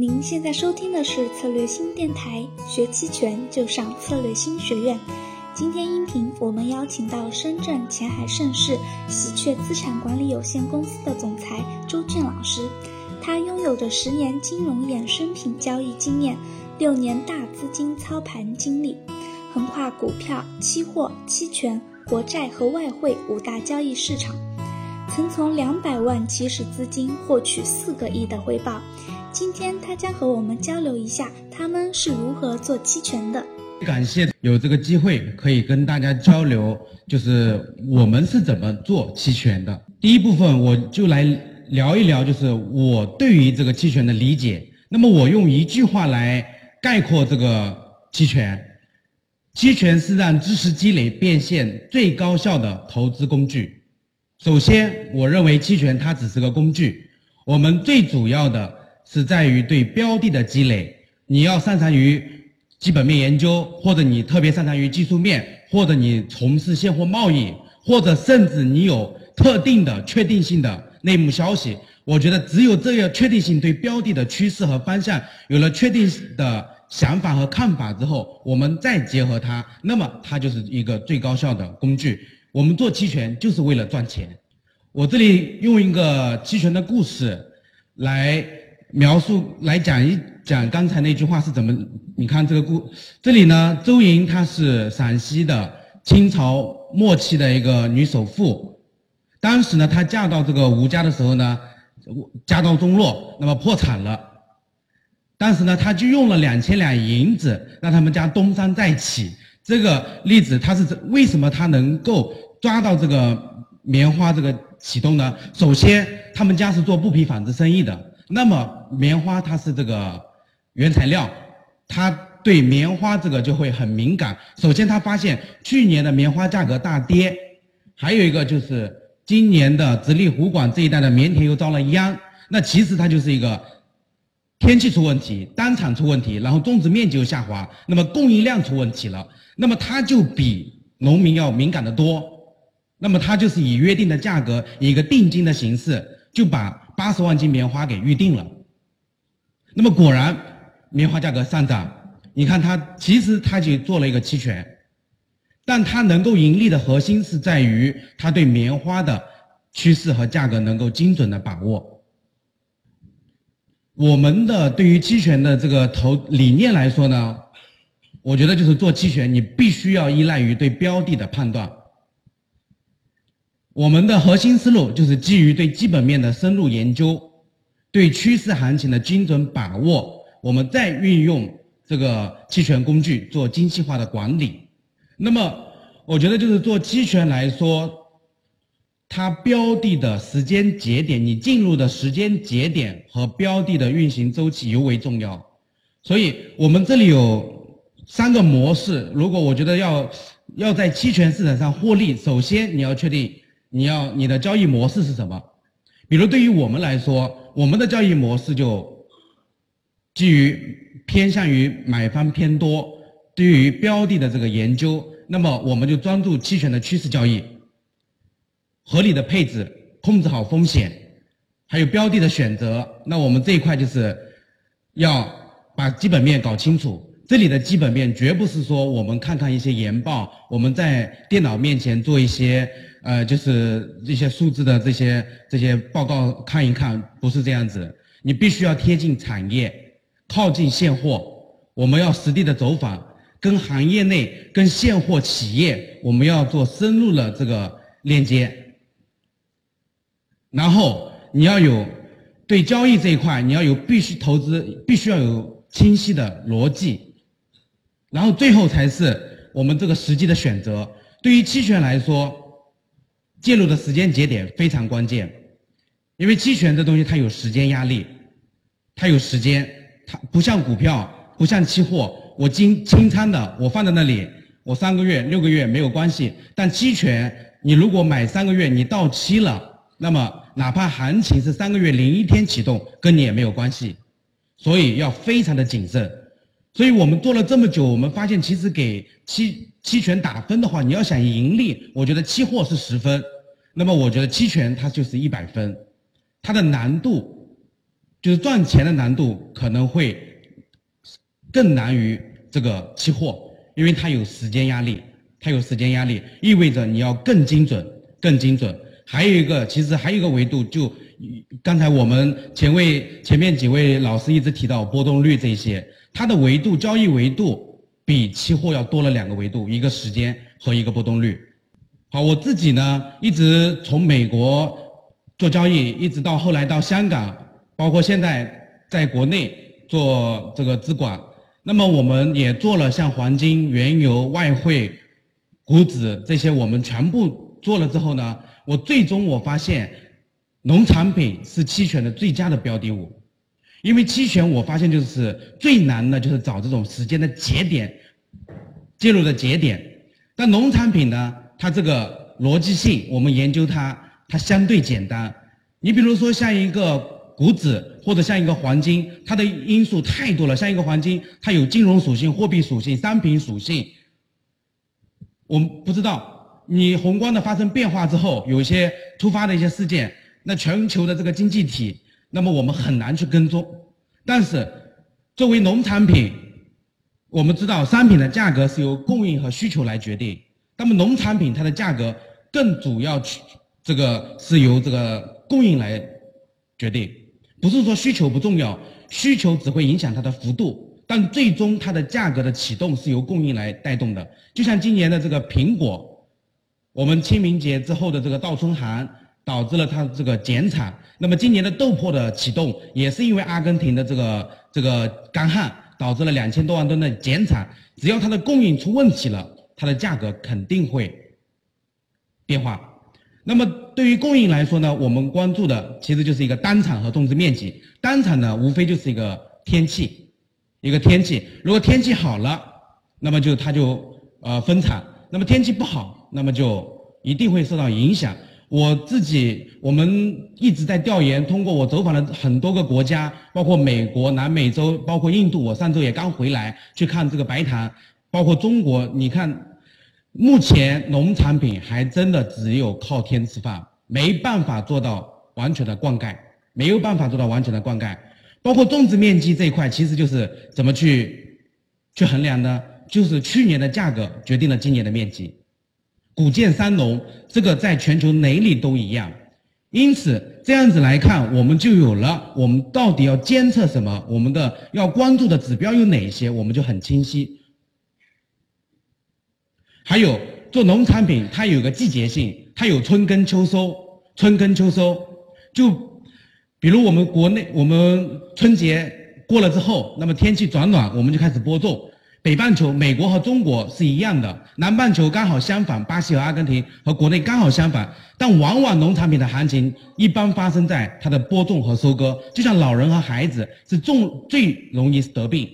您现在收听的是策略新电台，学期权就上策略新学院。今天音频我们邀请到深圳前海盛世喜鹊资产管理有限公司的总裁周俊老师，他拥有着十年金融衍生品交易经验，六年大资金操盘经历，横跨股票、期货、期权、国债和外汇五大交易市场，曾从两百万起始资金获取四个亿的回报。今天他将和我们交流一下他们是如何做期权的。感谢有这个机会可以跟大家交流，就是我们是怎么做期权的。第一部分我就来聊一聊，就是我对于这个期权的理解。那么我用一句话来概括这个期权：期权是让知识积累变现最高效的投资工具。首先，我认为期权它只是个工具，我们最主要的。是在于对标的的积累，你要擅长于基本面研究，或者你特别擅长于技术面，或者你从事现货贸易，或者甚至你有特定的确定性的内幕消息。我觉得只有这样确定性对标的的趋势和方向有了确定的想法和看法之后，我们再结合它，那么它就是一个最高效的工具。我们做期权就是为了赚钱。我这里用一个期权的故事来。描述来讲一讲刚才那句话是怎么？你看这个故，这里呢，周莹她是陕西的清朝末期的一个女首富，当时呢，她嫁到这个吴家的时候呢，家道中落，那么破产了，当时呢，她就用了两千两银子让他们家东山再起。这个例子，他是为什么他能够抓到这个棉花这个启动呢？首先，他们家是做布匹纺织生意的。那么棉花它是这个原材料，它对棉花这个就会很敏感。首先，他发现去年的棉花价格大跌，还有一个就是今年的直隶湖广这一带的棉田又遭了殃。那其实它就是一个天气出问题，单产出问题，然后种植面积又下滑，那么供应量出问题了。那么它就比农民要敏感的多。那么它就是以约定的价格，以一个定金的形式，就把。八十万斤棉花给预定了，那么果然棉花价格上涨。你看他其实他就做了一个期权，但他能够盈利的核心是在于他对棉花的趋势和价格能够精准的把握。我们的对于期权的这个投理念来说呢，我觉得就是做期权，你必须要依赖于对标的的判断。我们的核心思路就是基于对基本面的深入研究，对趋势行情的精准把握，我们再运用这个期权工具做精细化的管理。那么，我觉得就是做期权来说，它标的的时间节点，你进入的时间节点和标的的运行周期尤为重要。所以我们这里有三个模式。如果我觉得要要在期权市场上获利，首先你要确定。你要你的交易模式是什么？比如对于我们来说，我们的交易模式就基于偏向于买方偏多，对于标的的这个研究，那么我们就专注期权的趋势交易，合理的配置，控制好风险，还有标的的选择。那我们这一块就是要把基本面搞清楚。这里的基本面绝不是说我们看看一些研报，我们在电脑面前做一些。呃，就是这些数字的这些这些报告看一看，不是这样子。你必须要贴近产业，靠近现货。我们要实地的走访，跟行业内、跟现货企业，我们要做深入的这个链接。然后你要有对交易这一块，你要有必须投资，必须要有清晰的逻辑。然后最后才是我们这个实际的选择。对于期权来说。介入的时间节点非常关键，因为期权这东西它有时间压力，它有时间，它不像股票，不像期货，我经清仓的，我放在那里，我三个月、六个月没有关系。但期权，你如果买三个月，你到期了，那么哪怕行情是三个月零一天启动，跟你也没有关系。所以要非常的谨慎。所以我们做了这么久，我们发现其实给期期权打分的话，你要想盈利，我觉得期货是十分，那么我觉得期权它就是一百分，它的难度就是赚钱的难度可能会更难于这个期货，因为它有时间压力，它有时间压力，意味着你要更精准，更精准。还有一个，其实还有一个维度，就刚才我们前位前面几位老师一直提到波动率这些，它的维度交易维度比期货要多了两个维度，一个时间和一个波动率。好，我自己呢一直从美国做交易，一直到后来到香港，包括现在在国内做这个资管。那么我们也做了像黄金、原油、外汇、股指这些，我们全部做了之后呢。我最终我发现，农产品是期权的最佳的标的物，因为期权我发现就是最难的，就是找这种时间的节点，介入的节点。但农产品呢，它这个逻辑性，我们研究它，它相对简单。你比如说像一个股指或者像一个黄金，它的因素太多了。像一个黄金，它有金融属性、货币属性、商品属性，我们不知道。你宏观的发生变化之后，有一些突发的一些事件，那全球的这个经济体，那么我们很难去跟踪。但是，作为农产品，我们知道商品的价格是由供应和需求来决定。那么农产品它的价格更主要去这个是由这个供应来决定，不是说需求不重要，需求只会影响它的幅度，但最终它的价格的启动是由供应来带动的。就像今年的这个苹果。我们清明节之后的这个倒春寒，导致了它这个减产。那么今年的豆粕的启动，也是因为阿根廷的这个这个干旱，导致了两千多万吨的减产。只要它的供应出问题了，它的价格肯定会变化。那么对于供应来说呢，我们关注的其实就是一个单产和种植面积。单产呢，无非就是一个天气，一个天气。如果天气好了，那么就它就呃分产；那么天气不好。那么就一定会受到影响。我自己，我们一直在调研，通过我走访了很多个国家，包括美国、南美洲，包括印度。我上周也刚回来去看这个白糖，包括中国。你看，目前农产品还真的只有靠天吃饭，没办法做到完全的灌溉，没有办法做到完全的灌溉。包括种植面积这一块，其实就是怎么去去衡量呢？就是去年的价格决定了今年的面积。谷贱三农，这个在全球哪里都一样，因此这样子来看，我们就有了我们到底要监测什么，我们的要关注的指标有哪些，我们就很清晰。还有做农产品，它有个季节性，它有春耕秋收，春耕秋收，就比如我们国内，我们春节过了之后，那么天气转暖，我们就开始播种。北半球，美国和中国是一样的，南半球刚好相反，巴西和阿根廷和国内刚好相反。但往往农产品的行情一般发生在它的播种和收割，就像老人和孩子是重最容易得病。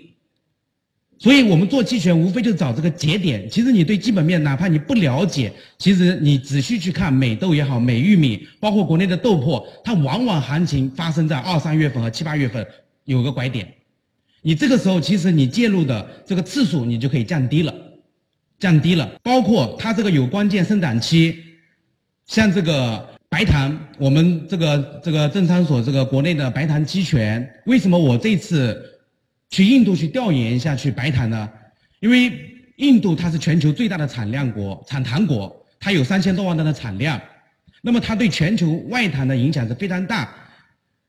所以我们做期权无非就找这个节点。其实你对基本面哪怕你不了解，其实你仔细去看美豆也好，美玉米，包括国内的豆粕，它往往行情发生在二三月份和七八月份有个拐点。你这个时候，其实你介入的这个次数，你就可以降低了，降低了。包括它这个有关键生长期，像这个白糖，我们这个这个证商所这个国内的白糖期权，为什么我这次去印度去调研一下去白糖呢？因为印度它是全球最大的产量国，产糖国，它有三千多万吨的产量，那么它对全球外糖的影响是非常大。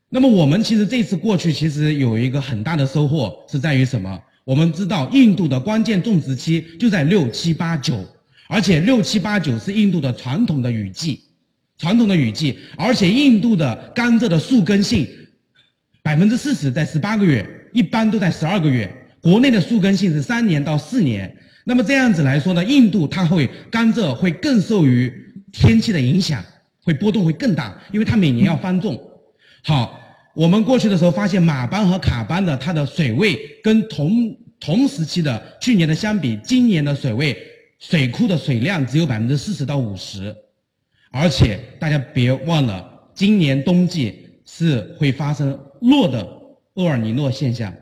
那么我们其实这次过去，其实有一个很大的收获，是在于什么？我们知道印度的关键种植期就在六七八九，而且六七八九是印度的传统的雨季，传统的雨季，而且印度的甘蔗的树根性百分之四十在十八个月，一般都在十二个月。国内的树根性是三年到四年。那么这样子来说呢，印度它会甘蔗会更受于天气的影响，会波动会更大，因为它每年要翻种。好。我们过去的时候发现，马班和卡班的它的水位跟同同时期的去年的相比，今年的水位水库的水量只有百分之四十到五十，而且大家别忘了，今年冬季是会发生弱的厄尔尼诺现象。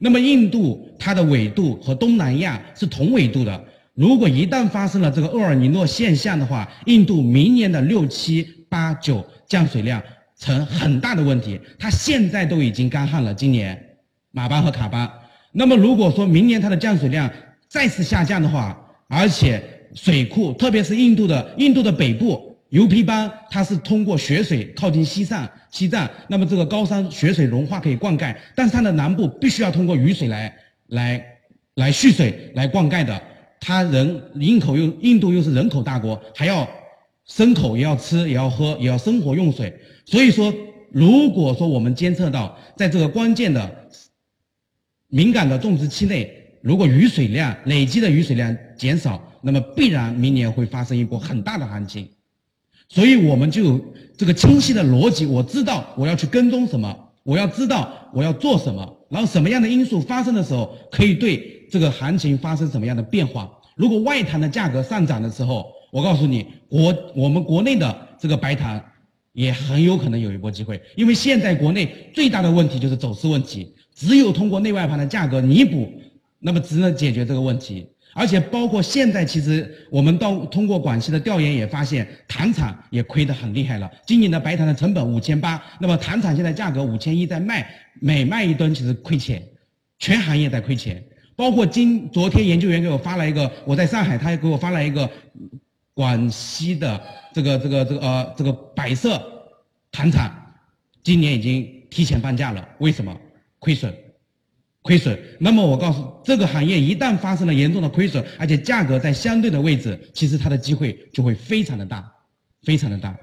那么印度它的纬度和东南亚是同纬度的，如果一旦发生了这个厄尔尼诺现象的话，印度明年的六七八九降水量。成很大的问题。它现在都已经干旱了，今年马班和卡班。那么如果说明年它的降水量再次下降的话，而且水库，特别是印度的印度的北部油皮班，它是通过雪水靠近西藏西藏，那么这个高山雪水融化可以灌溉，但是它的南部必须要通过雨水来来来蓄水来灌溉的。它人印口又印度又是人口大国，还要牲口也要吃也要喝也要生活用水，所以说如果说我们监测到在这个关键的敏感的种植期内，如果雨水量累积的雨水量减少，那么必然明年会发生一波很大的行情，所以我们就有这个清晰的逻辑，我知道我要去跟踪什么，我要知道我要做什么，然后什么样的因素发生的时候可以对。这个行情发生什么样的变化？如果外滩的价格上涨的时候，我告诉你，国我们国内的这个白糖也很有可能有一波机会，因为现在国内最大的问题就是走势问题，只有通过内外盘的价格弥补，那么只能解决这个问题。而且包括现在，其实我们到通过广西的调研也发现，糖厂也亏得很厉害了。今年的白糖的成本五千八，那么糖厂现在价格五千一在卖，每卖一吨其实亏钱，全行业在亏钱。包括今昨天研究员给我发了一个，我在上海，他也给我发了一个广西的这个这个这个呃这个百色糖厂，今年已经提前半价了，为什么？亏损，亏损。那么我告诉这个行业，一旦发生了严重的亏损，而且价格在相对的位置，其实它的机会就会非常的大，非常的大。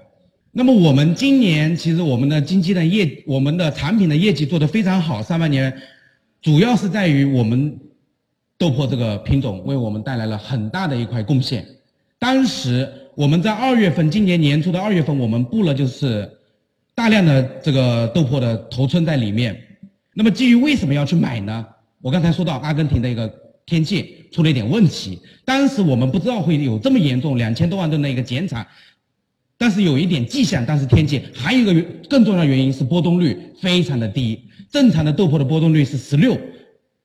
那么我们今年其实我们的经济的业，我们的产品的业绩做得非常好，上半年主要是在于我们。豆粕这个品种为我们带来了很大的一块贡献。当时我们在二月份，今年年初的二月份，我们布了就是大量的这个豆粕的头寸在里面。那么基于为什么要去买呢？我刚才说到阿根廷的一个天气出了一点问题，当时我们不知道会有这么严重，两千多万吨的一个减产，但是有一点迹象，但是天气还有一个更重要的原因是波动率非常的低，正常的豆粕的波动率是十六，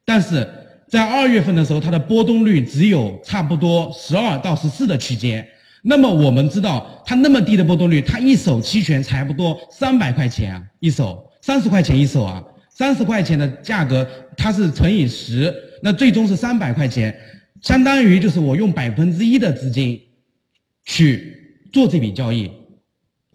但是。在二月份的时候，它的波动率只有差不多十二到十四的区间。那么我们知道，它那么低的波动率，它一手期权差不多三百块钱啊，一手三十块钱一手啊，三十块钱的价格，它是乘以十，那最终是三百块钱，相当于就是我用百分之一的资金去做这笔交易。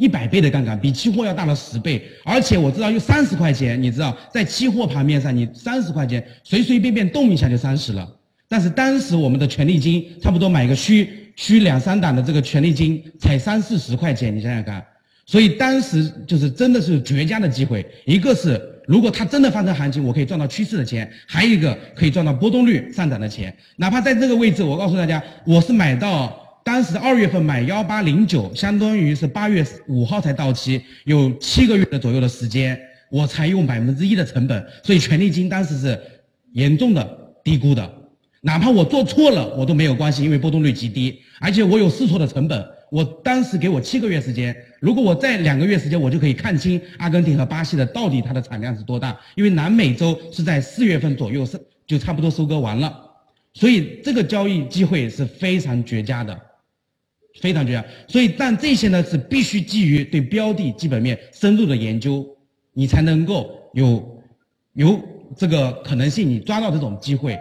一百倍的杠杆比期货要大了十倍，而且我知道有三十块钱，你知道在期货盘面上，你三十块钱随随便便动一下就三十了。但是当时我们的权利金差不多买个虚虚两三档的这个权利金才三四十块钱，你想想看。所以当时就是真的是绝佳的机会，一个是如果它真的发生行情，我可以赚到趋势的钱；还有一个可以赚到波动率上涨的钱。哪怕在这个位置，我告诉大家，我是买到。当时二月份买幺八零九，相当于是八月五号才到期，有七个月的左右的时间，我才用百分之一的成本，所以权利金当时是严重的低估的。哪怕我做错了，我都没有关系，因为波动率极低，而且我有试错的成本。我当时给我七个月时间，如果我在两个月时间，我就可以看清阿根廷和巴西的到底它的产量是多大，因为南美洲是在四月份左右是就差不多收割完了，所以这个交易机会是非常绝佳的。非常重要，所以但这些呢是必须基于对标的基本面深入的研究，你才能够有有这个可能性，你抓到这种机会。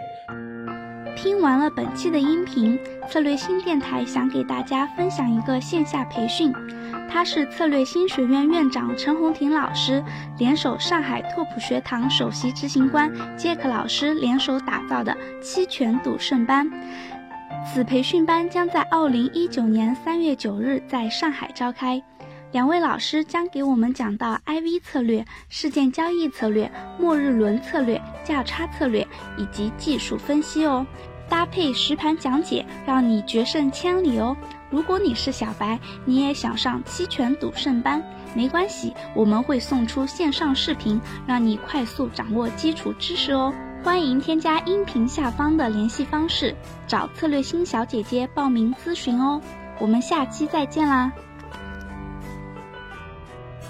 听完了本期的音频，策略新电台想给大家分享一个线下培训，它是策略新学院院长陈红婷老师联手上海拓普学堂首席执行官杰克老师联手打造的期权赌圣班。此培训班将在二零一九年三月九日在上海召开，两位老师将给我们讲到 IV 策略、事件交易策略、末日轮策略、价差策略以及技术分析哦，搭配实盘讲解，让你决胜千里哦。如果你是小白，你也想上期权赌圣班，没关系，我们会送出线上视频，让你快速掌握基础知识哦。欢迎添加音频下方的联系方式，找策略星小姐姐报名咨询哦。我们下期再见啦！